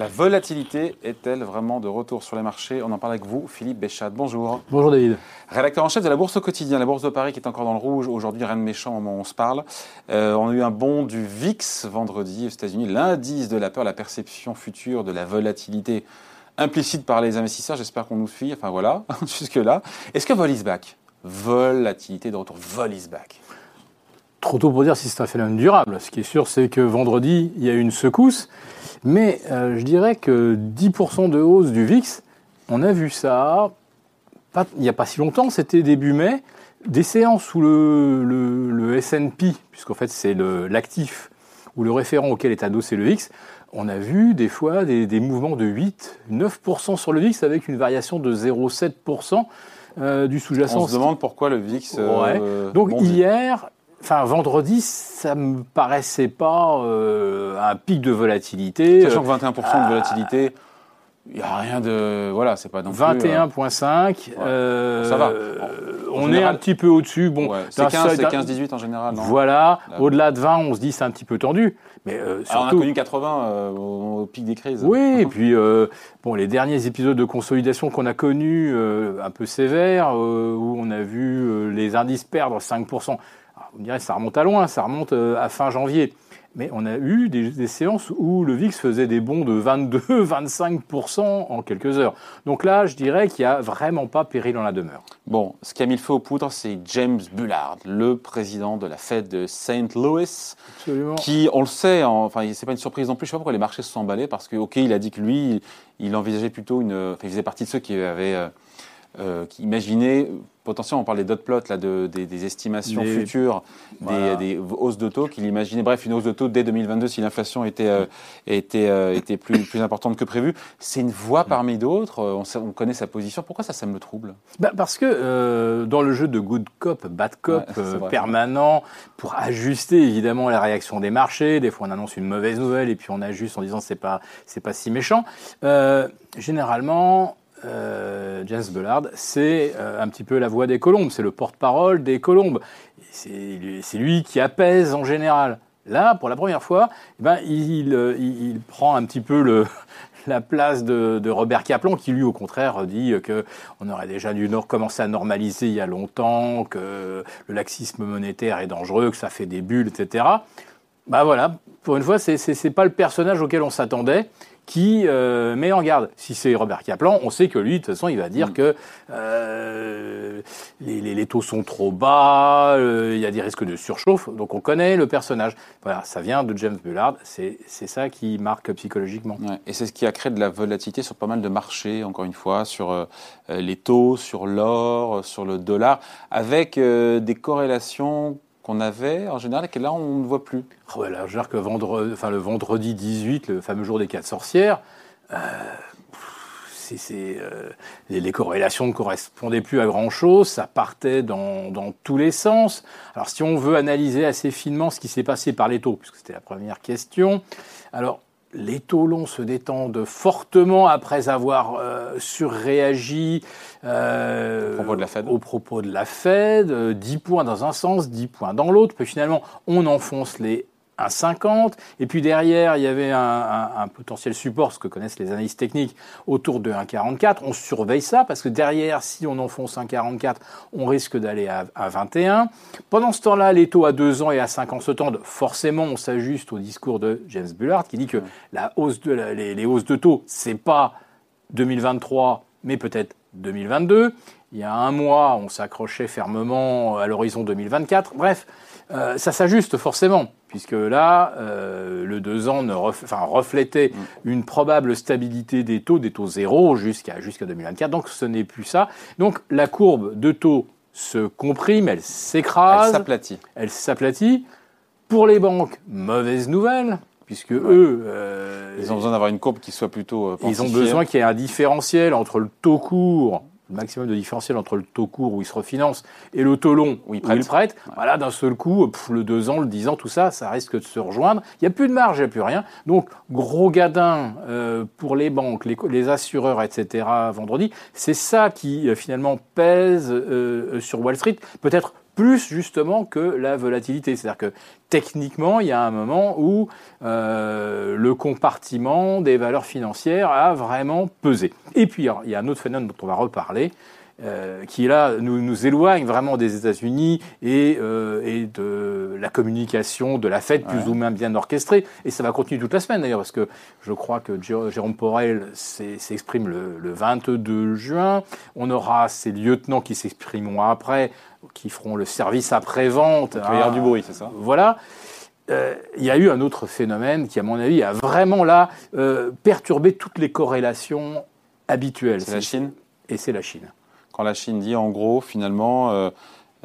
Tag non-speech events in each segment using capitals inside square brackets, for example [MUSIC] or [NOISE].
La volatilité est-elle vraiment de retour sur les marchés? On en parle avec vous, Philippe Béchat. Bonjour. Bonjour David. Rédacteur en chef de la Bourse au quotidien, la Bourse de Paris qui est encore dans le rouge. Aujourd'hui, rien de méchant au moment où on se parle. Euh, on a eu un bond du VIX vendredi aux États-Unis, l'indice de la peur, la perception future de la volatilité implicite par les investisseurs. J'espère qu'on nous suit. Enfin voilà, [LAUGHS] jusque-là. Est-ce que vol is back? Volatilité de retour. Vol is back Trop tôt pour dire si c'est un phénomène durable. Ce qui est sûr, c'est que vendredi, il y a eu une secousse. Mais euh, je dirais que 10% de hausse du VIX, on a vu ça il n'y a pas si longtemps, c'était début mai, des séances où le, le, S&P, puisqu'en fait c'est l'actif ou le référent auquel est adossé le VIX, on a vu des fois des, mouvements de 8, 9% sur le VIX avec une variation de 0,7% euh, du sous-jacent. On se demande pourquoi le VIX. Euh, Donc hier, Enfin, vendredi, ça me paraissait pas euh, un pic de volatilité. Sachant que 21% de euh, volatilité, il n'y a rien de. Voilà, c'est pas non 21,5. Euh, ça va. on est un petit peu au-dessus. Bon, c'est 15-18 en général. Non voilà. Au-delà de 20, on se dit c'est un petit peu tendu. Mais surtout, Alors on a connu 80 au, pic des crises. Oui, [LAUGHS] et puis bon, les derniers épisodes de consolidation qu'on a connus, un peu sévères, où on a vu les indices perdre 5%. Vous me direz, ça remonte à loin, ça remonte euh, à fin janvier. Mais on a eu des, séances où le VIX faisait des bons de 22-25% en quelques heures. Donc là, je dirais qu'il n'y a vraiment pas péril dans la demeure. Bon, ce qui a mis le feu aux poudres, c'est James Bullard, le président de la Fed de St. Louis, Absolument. qui, on le sait, enfin, c'est pas une surprise non plus. Je sais pas pourquoi les marchés se sont emballés parce que, ok, il a dit que lui, il envisageait plutôt une, enfin, il faisait partie de ceux qui avaient euh, euh, qui imaginait potentiellement, on parle des dot plots, là, de, des, estimations futures des, hausses de taux, qu'il imaginait, bref, une hausse de taux dès 2022 si l'inflation était, euh, était, euh, était plus, plus importante que prévu. C'est une voie parmi d'autres, on, on, connaît sa position. Pourquoi ça, ça me trouble? Bah Parce que dans le jeu de good cop, bad cop permanent, pour ajuster évidemment la réaction des marchés, des fois on annonce une mauvaise nouvelle et puis on ajuste en disant c'est pas, c'est pas si méchant. généralement, euh, James Bullard, c'est euh, un petit peu la voix des colombes, c'est le porte-parole des colombes. C'est lui qui apaise en général. Là, pour la première fois, eh ben, il, il, prend un petit peu le, [LAUGHS] la place de, Robert Kaplan, qui lui, au contraire, dit qu'on aurait déjà dû commencer à normaliser il y a longtemps, que le laxisme monétaire est dangereux, que ça fait des bulles, etc. Bah voilà, pour une fois, c'est pas le personnage auquel on s'attendait qui euh, met en garde. Si c'est Robert Kaplan, on sait que lui, de toute façon, il va dire mm. que euh, les, taux sont trop bas, euh, il y a des risques de surchauffe, donc on connaît le personnage. Voilà, ça vient de James Bullard, c'est ça qui marque psychologiquement. et c'est ce qui a créé de la volatilité sur pas mal de marchés, encore une fois, sur les taux, sur l'or, sur le dollar, avec des corrélations qu'on avait en général et que là on ne voit plus. Oh là, je veux que vendredi, enfin, le vendredi 18, le fameux jour des quatre sorcières, euh, c'est, euh, les, corrélations ne correspondaient plus à grand chose, ça partait dans, dans, tous les sens. Alors si on veut analyser assez finement ce qui s'est passé par les taux, puisque c'était la première question, alors les taux longs se détendent fortement après avoir euh, surréagi euh, au, propos de la Fed. au propos de la Fed, 10 points dans un sens, 10 points dans l'autre, puis finalement on enfonce les 1,50. Et puis derrière, il y avait un, potentiel support, ce que connaissent les analystes techniques, autour de 1,44. On surveille ça parce que derrière, si on enfonce 1,44, on risque d'aller à, 21. Pendant ce temps-là, les taux à 2 ans et à 5 ans se tendent. Forcément, on s'ajuste au discours de James Bullard qui dit que la hausse de, les, les hausses de taux, c'est pas 2023, mais peut-être 2022. Il y a un mois, on s'accrochait fermement à l'horizon 2024. Bref, euh, ça s'ajuste forcément, puisque là, euh, le 2 ans ne enfin, reflétait mm. une probable stabilité des taux, des taux zéro jusqu'à jusqu'à 2024. Donc ce n'est plus ça. Donc la courbe de taux se comprime, elle s'écrase. Elle s'aplatit. Elle s'aplatit. Pour les banques, mauvaise nouvelle, puisque eux... Euh, ils ont besoin d'avoir une courbe qui soit plutôt... ils ont besoin qu'il y ait un différentiel entre le taux court le maximum de différentiel entre le taux court où il se refinance et le taux long où il prête. Voilà, d'un seul coup, le 2 ans, le 10 ans, tout ça, ça risque de se rejoindre. Il n'y a plus de marge, il n'y a plus rien. Donc, gros gadin euh, pour les banques, les, assureurs, etc. vendredi. C'est ça qui, euh, finalement, pèse euh, sur Wall Street. Peut-être plus justement que la volatilité. C'est-à-dire que techniquement, il y a un moment où euh, le compartiment des valeurs financières a vraiment pesé. Et puis, il y a un autre phénomène dont on va reparler, euh, qui là nous, nous éloigne vraiment des États-Unis et, euh, et, de la communication de la fête plus ou moins bien orchestrée. Et ça va continuer toute la semaine d'ailleurs, parce que je crois que Jérôme Porel s'exprime le, le, 22 juin. On aura ses lieutenants qui s'exprimeront après, qui feront le service après-vente. Il va y avoir du bruit, c'est ça? Voilà. Euh, il y a eu un autre phénomène qui, à mon avis, a vraiment là euh, perturbé toutes les corrélations habituelles. C'est la Chine? Et c'est la Chine quand la Chine dit en gros, finalement, euh,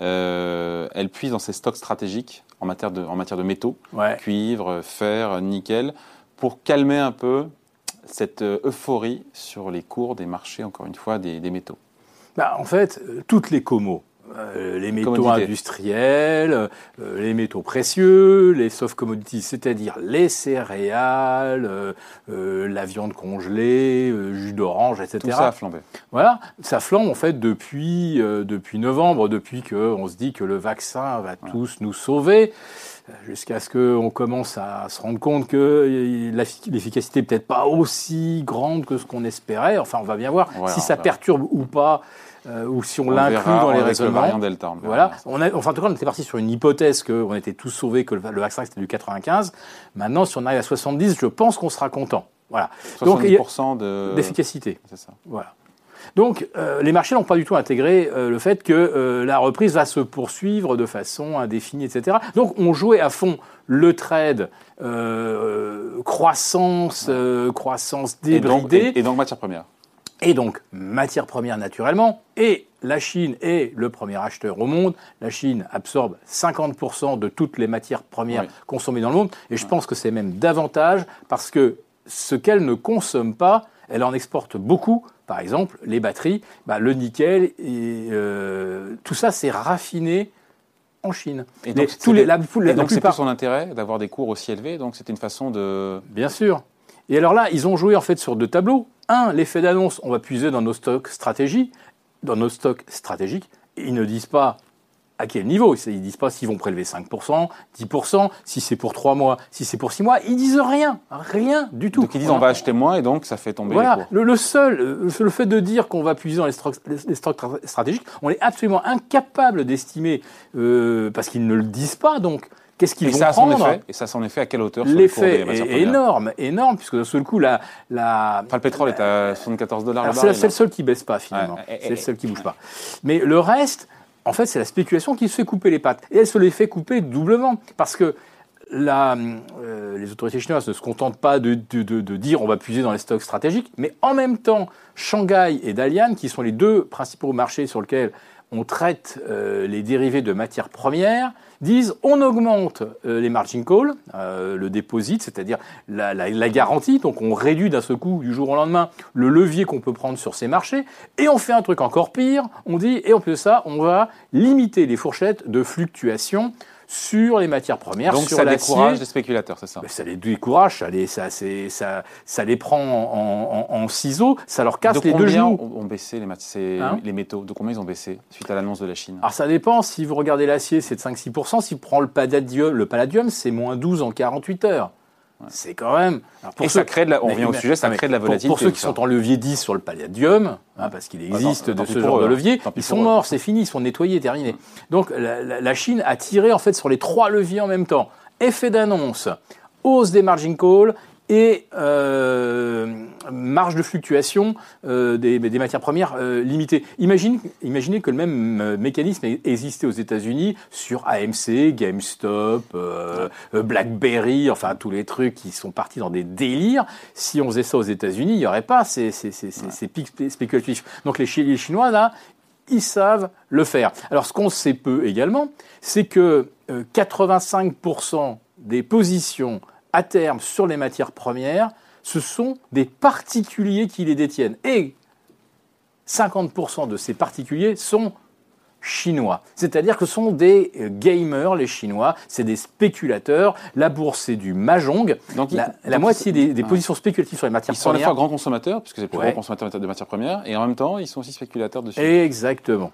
euh, elle puise dans ses stocks stratégiques en matière de, en matière de métaux, cuivre, fer, nickel, pour calmer un peu cette euh, euphorie sur les cours des marchés, encore une fois, des, métaux. Bah, En fait, toutes les comos, euh, les métaux industriels, euh, les métaux précieux, les soft commodities, c'est-à-dire les céréales, euh, la viande congelée, jus d'orange, etc. Tout ça a flambé. Voilà, ça flambe en fait depuis, depuis novembre, depuis qu'on se dit que le vaccin va tous nous sauver jusqu'à ce qu'on commence à se rendre compte que l'efficacité peut-être pas aussi grande que ce qu'on espérait. Enfin, on va bien voir si ça perturbe ou pas euh, ou si on, l'inclut dans les raisonnements. Delta, voilà. On a, enfin, en tout cas, on était parti sur une hypothèse qu'on était tous sauvés, que le, vaccin c'était du 95. Maintenant, si on arrive à 70, je pense qu'on sera content. Voilà. 70% de... d'efficacité. C'est ça. Voilà. Donc, euh, les marchés n'ont pas du tout intégré euh, le fait que euh, la reprise va se poursuivre de façon indéfinie, etc. Donc, on jouait à fond le trade, croissance, croissance débridée. et donc matière première et donc matières premières naturellement, et la Chine est le premier acheteur au monde. La Chine absorbe 50% de toutes les matières premières consommées dans le monde, et je pense que c'est même davantage parce que ce qu'elle ne consomme pas, elle en exporte beaucoup. Par exemple, les batteries, bah, le nickel, et, euh, tout ça c'est raffiné en Chine. Et donc, c'est plus son intérêt d'avoir des cours aussi élevés, donc c'est une façon de... Bien sûr. Et alors là, ils ont joué en fait sur deux tableaux. Un, l'effet d'annonce, on va puiser dans nos stocks stratégiques, dans nos stocks stratégiques. Ils ne disent pas à quel niveau. Ils disent pas s'ils vont prélever 5%, 10%, si c'est pour 3 mois, si c'est pour 6 mois. Ils disent rien, rien du tout. Donc ils disent on va acheter moins et donc ça fait tomber voilà. les cours. Le, le seul, le fait de dire qu'on va puiser dans les stocks, les stocks stratégiques, on est absolument incapable d'estimer euh, parce qu'ils ne le disent pas. Donc Qu'est-ce qu'ils vont ça prendre effet, Et ça, son effet à quelle hauteur L'effet est énorme, énorme, puisque d'un seul coup, la, la... Enfin, le pétrole est à 74 dollars C'est le seul qui baisse pas, finalement. c'est le seul qui bouge pas. Mais le reste, en fait, c'est la spéculation qui se fait couper les pattes. Et elle se les fait couper doublement. Parce que la, euh, les autorités chinoises ne se contentent pas de, de, de, dire on va puiser dans les stocks stratégiques, mais en même temps, Shanghai et Dalian, qui sont les deux principaux marchés sur lesquels on traite euh, les dérivés de matières premières, disent on augmente euh, les margin calls, euh, le déposit, c'est-à-dire la, garantie, donc on réduit d'un seul coup du jour au lendemain le levier qu'on peut prendre sur ces marchés, et on fait un truc encore pire, on dit, et en plus ça, on va limiter les fourchettes de fluctuation sur les matières premières. Donc sur ça décourage les spéculateurs, c'est ça? Ça les décourage, ça les, ça, ça, ça les prend en, en, ciseaux, ça leur casse les deux genoux. ont baissé les, hein? les métaux? De combien ils ont baissé suite à l'annonce de la Chine? Alors ça dépend, si vous regardez l'acier, c'est de 5-6%, si vous prenez le palladium, le palladium c'est moins 12 en 48 heures. C'est quand même. pour et ça crée de la, on revient au sujet, ça crée de la volatilité. Pour, ceux qui sont en levier 10 sur le palladium, hein, parce qu'il existe de ce genre de levier, ils sont morts, c'est fini, ils sont nettoyés, terminés. Donc la, la, Chine a tiré en fait sur les trois leviers en même temps. Effet d'annonce, hausse des margin calls et euh, marge de fluctuation euh, des, des, matières premières euh, limitée. Imagine, imaginez que le même euh, mécanisme existait aux États-Unis sur AMC, GameStop, euh, BlackBerry, enfin tous les trucs qui sont partis dans des délires. Si on faisait ça aux États-Unis, il n'y aurait pas ces, ces, ces, ces pics spéculatifs. Donc les, les Chinois, là, ils savent le faire. Alors ce qu'on sait peu également, c'est que 85% des positions à terme sur les matières premières, ce sont des particuliers qui les détiennent. Et 50% de ces particuliers sont chinois. C'est-à-dire que ce sont des euh, gamers, les Chinois, c'est des spéculateurs. La bourse, c'est du mahjong. Donc, la, moitié des, positions spéculatives sur les matières premières. Ils sont à la fois grands consommateurs, puisque c'est le plus grand consommateur de matières premières, et en même temps, ils sont aussi spéculateurs dessus. Exactement.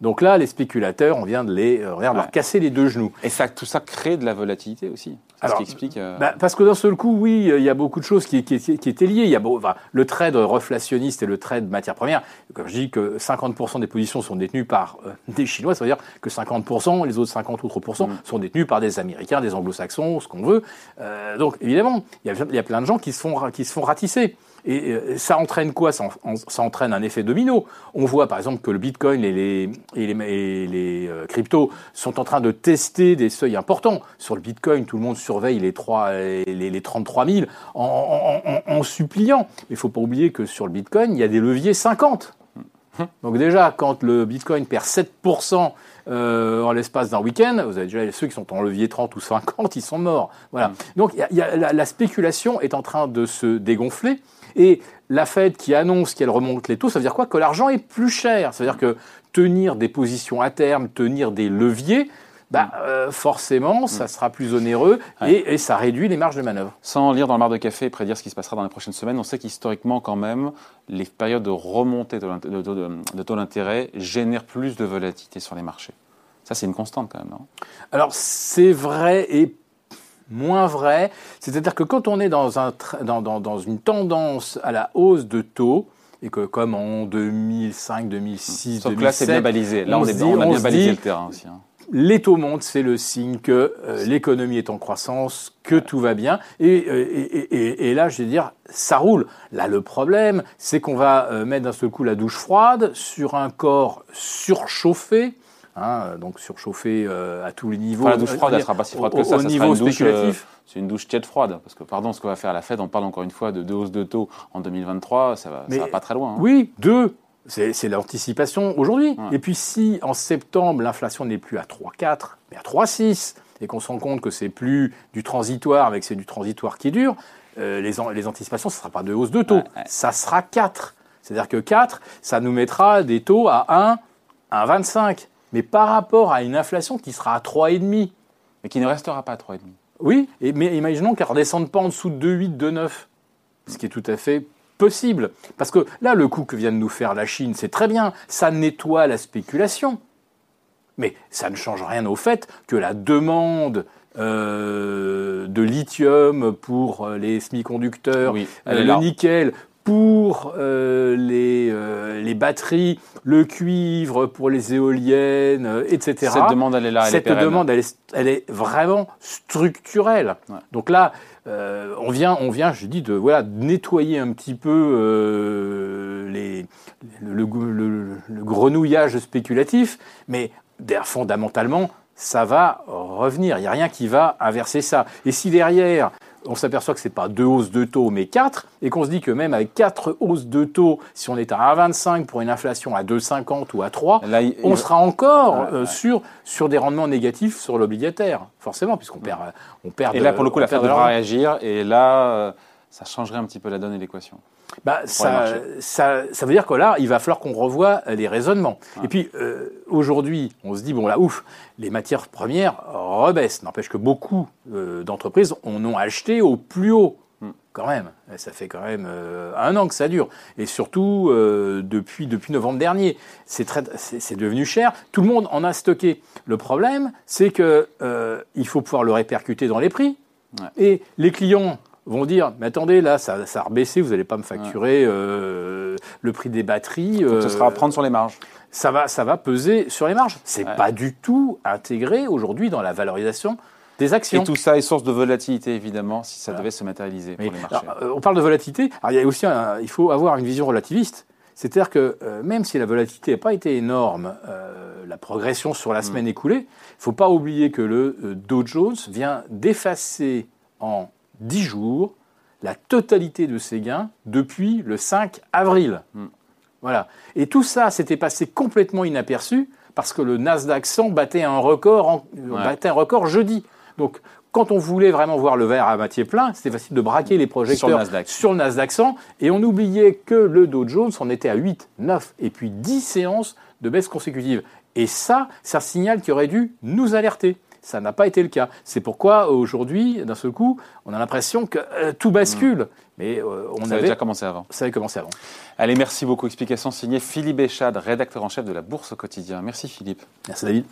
Donc là, les spéculateurs, on vient de les, euh, leur casser les deux genoux. Et ça, tout ça crée de la volatilité aussi. Alors, ce qui explique. Euh, bah, parce que d'un seul coup, oui, il y a beaucoup de choses qui, qui, qui, étaient liées. Il y a le trade reflationniste et le trade matière première. Comme je dis que 50% des positions sont détenues par euh, [LAUGHS] des Chinois, ça veut dire que 50%, les autres 50 autres pourcents, mm. sont détenus par des Américains, des Anglo-Saxons, ce qu'on veut. donc évidemment, il y, a, il y a plein de gens qui se font, qui se font ratisser. Et euh, ça entraîne quoi? Ça, entraîne un effet domino. On voit par exemple que le Bitcoin et les, et les, les euh, cryptos sont en train de tester des seuils importants. Sur le Bitcoin, tout le monde surveille les, 3, les, les 33 000 en, en, en suppliant. Mais il ne faut pas oublier que sur le Bitcoin, il y a des leviers 50. Donc déjà, quand le Bitcoin perd 7% euh, en l'espace d'un week-end, vous avez déjà ceux qui sont en levier 30 ou 50, ils sont morts. Voilà. Mm. Donc y a, y a, la, la, spéculation est en train de se dégonfler. Et la Fed qui annonce qu'elle remonte les taux, ça veut dire quoi? Que l'argent est plus cher. Ça veut dire que tenir des positions à terme, tenir des leviers, bah, euh, forcément, ça sera plus onéreux et, ça réduit les marges de manœuvre. Sans lire dans le mar de café et prédire ce qui se passera dans les prochaines semaines, on sait qu'historiquement, quand même, les périodes de remontée de taux d'intérêt génèrent plus de volatilité sur les marchés. Ça, c'est une constante quand même, non? Alors, c'est vrai et moins vrai. C'est-à-dire que quand on est dans, un, dans, dans, dans, une tendance à la hausse de taux, et que comme en 2005, 2006, Sauf 2007, là, c'est bien balisé. Là, on, est, on a bien balisé le terrain aussi. Hein. Les taux montent, c'est le signe que euh, l'économie est en croissance, que tout va bien. Et, euh, et, et, et, là, je vais dire, ça roule. Là, le problème, c'est qu'on va euh, mettre d'un seul coup la douche froide sur un corps surchauffé, Hein, donc surchauffé euh, à tous les niveaux. la douche froide, elle sera pas si froide que ça. Au, niveau spéculatif. c'est une douche tiède froide, parce que pardon, ce qu'on va faire à la Fed, on parle encore une fois de deux hausses de taux en 2023, ça va, ça va pas très loin. Hein. Oui, deux. C'est l'anticipation aujourd'hui. Et puis si en septembre l'inflation n'est plus à 3,4 mais à 3,6 et qu'on se rend compte que c'est plus du transitoire, mais que c'est du transitoire qui dure, euh, les, les, anticipations, ce ne sera pas de hausse de taux, ça sera 4. C'est-à-dire que 4, ça nous mettra des taux à 1, à 25 mais par rapport à une inflation qui sera à 3,5. Mais qui ne restera pas à 3,5. Oui, et, mais imaginons qu'elle ne redescende pas en dessous de 2,8, 2,9. Ce qui est tout à fait possible. Parce que là, le coup que vient de nous faire la Chine, c'est très bien. Ça nettoie la spéculation. Mais ça ne change rien au fait que la demande euh, de lithium pour euh, les semi-conducteurs, euh, le nickel pour euh, les, euh, les, batteries, le cuivre pour les éoliennes, euh, etc. Cette demande, elle est là, elle Cette demande, elle est, elle est, vraiment structurelle. Donc là, on vient, on vient, je dis, de voilà, nettoyer un petit peu les, le, le, le, grenouillage spéculatif, mais fondamentalement, ça va revenir. Il n'y a rien qui va inverser ça. Et si derrière, on s'aperçoit que ce n'est pas deux hausses de taux, mais quatre, et qu'on se dit que même avec quatre hausses de taux, si on est à 1,25 pour une inflation à 2,50 ou à 3, on sera encore euh, sur, sur des rendements négatifs sur l'obligataire, forcément, puisqu'on perd, on perd. Et là, pour le coup, la Fed devra réagir, et là, euh, ça changerait un petit peu la donne et l'équation bah, ça, ça, ça, veut dire que là, il va falloir qu'on revoie les raisonnements. Et puis, euh, aujourd'hui, on se dit, bon là, ouf, les matières premières rebaissent. N'empêche que beaucoup euh, d'entreprises en ont acheté au plus haut. Hmm. Quand même, ça fait quand même euh, un an que ça dure, et surtout depuis depuis novembre dernier, c'est c'est devenu cher. Tout le monde en a stocké. Le problème, c'est que il faut pouvoir le répercuter dans les prix, et les clients vont dire mais attendez là ça, ça a rebaissé vous n'allez pas me facturer euh, le prix des batteries euh, ce sera à prendre sur les marges ça va ça va peser sur les marges c'est pas du tout intégré aujourd'hui dans la valorisation des actions. Et tout ça est source de volatilité, évidemment, si ça devait se matérialiser pour les marchés. Euh, on parle de volatilité. Alors, il, y a aussi il faut avoir une vision relativiste. C'est-à-dire que même si la volatilité n'a pas été énorme, la progression sur la mm. semaine écoulée, il ne faut pas oublier que le Dow Jones vient d'effacer en 10 jours la totalité de ses gains depuis le 5 avril. Hmm. Voilà. Et tout ça s'était passé complètement inaperçu parce que le Nasdaq 100 battait un record, battait un record jeudi. Donc, quand on voulait vraiment voir le verre à moitié plein, c'était facile de braquer les projecteurs sur le, Nasdaq. sur le Nasdaq 100 et on oubliait que le Dow Jones en était à 8, 9 et puis 10 séances de baisse consécutive. Et ça, c'est un signal qui aurait dû nous alerter. Ça n'a pas été le cas. C'est pourquoi aujourd'hui, d'un seul coup, on a l'impression que euh, tout bascule. Mm. Mais on ça avait déjà commencé avant. Ça avait commencé avant. Allez, merci beaucoup. Explication signée Philippe Echad, rédacteur en chef de la Bourse au quotidien. Merci Philippe. Merci David.